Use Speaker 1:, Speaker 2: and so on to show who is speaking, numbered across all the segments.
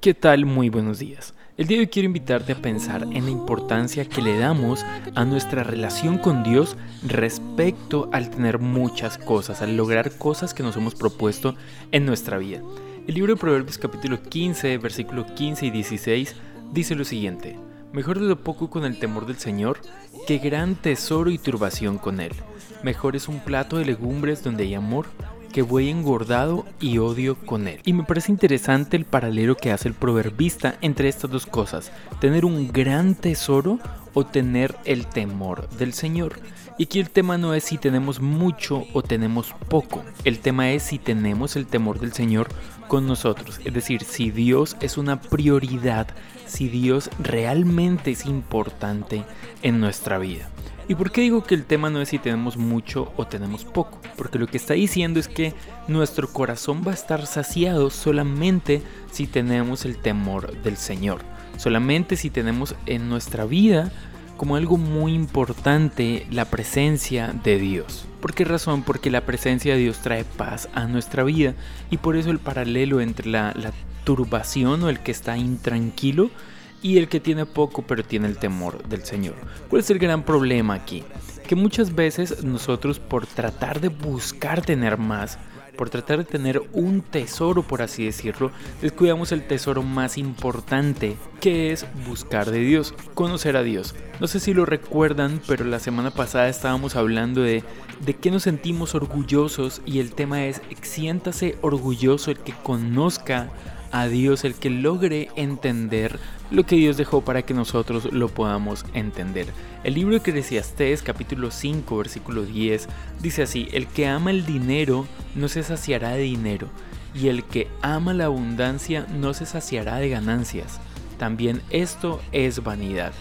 Speaker 1: ¿Qué tal? Muy buenos días. El día de hoy quiero invitarte a pensar en la importancia que le damos a nuestra relación con Dios respecto al tener muchas cosas, al lograr cosas que nos hemos propuesto en nuestra vida. El libro de Proverbios capítulo 15, versículo 15 y 16 dice lo siguiente. Mejor es lo poco con el temor del Señor que gran tesoro y turbación con él. Mejor es un plato de legumbres donde hay amor que voy engordado y odio con él. Y me parece interesante el paralelo que hace el proverbista entre estas dos cosas, tener un gran tesoro o tener el temor del Señor. Y aquí el tema no es si tenemos mucho o tenemos poco, el tema es si tenemos el temor del Señor con nosotros, es decir, si Dios es una prioridad, si Dios realmente es importante en nuestra vida. ¿Y por qué digo que el tema no es si tenemos mucho o tenemos poco? Porque lo que está diciendo es que nuestro corazón va a estar saciado solamente si tenemos el temor del Señor. Solamente si tenemos en nuestra vida como algo muy importante la presencia de Dios. ¿Por qué razón? Porque la presencia de Dios trae paz a nuestra vida y por eso el paralelo entre la, la turbación o el que está intranquilo y el que tiene poco pero tiene el temor del Señor. ¿Cuál es el gran problema aquí? Que muchas veces nosotros por tratar de buscar tener más, por tratar de tener un tesoro, por así decirlo, descuidamos el tesoro más importante, que es buscar de Dios, conocer a Dios. No sé si lo recuerdan, pero la semana pasada estábamos hablando de de qué nos sentimos orgullosos y el tema es siéntase orgulloso el que conozca a Dios, el que logre entender lo que Dios dejó para que nosotros lo podamos entender. El libro de Eclesiastés capítulo 5 versículo 10 dice así, el que ama el dinero no se saciará de dinero, y el que ama la abundancia no se saciará de ganancias. También esto es vanidad.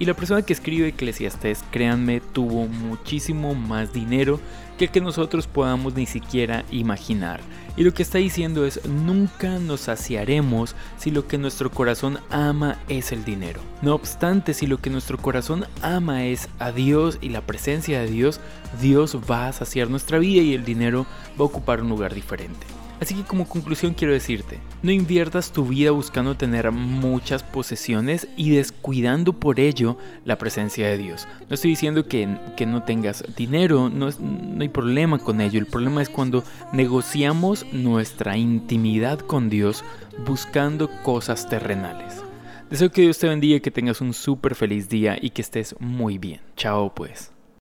Speaker 1: Y la persona que escribe Eclesiastés, créanme, tuvo muchísimo más dinero que el que nosotros podamos ni siquiera imaginar. Y lo que está diciendo es, nunca nos saciaremos si lo que nuestro corazón ama es el dinero. No obstante, si lo que nuestro corazón ama es a Dios y la presencia de Dios, Dios va a saciar nuestra vida y el dinero va a ocupar un lugar diferente. Así que como conclusión quiero decirte, no inviertas tu vida buscando tener muchas posesiones y descuidando por ello la presencia de Dios. No estoy diciendo que, no tengas dinero, no, no hay problema con ello. El problema es cuando negociamos nuestra intimidad con Dios buscando cosas terrenales. Deseo que Dios te bendiga, que tengas un súper feliz día y que estés muy bien. Chao pues.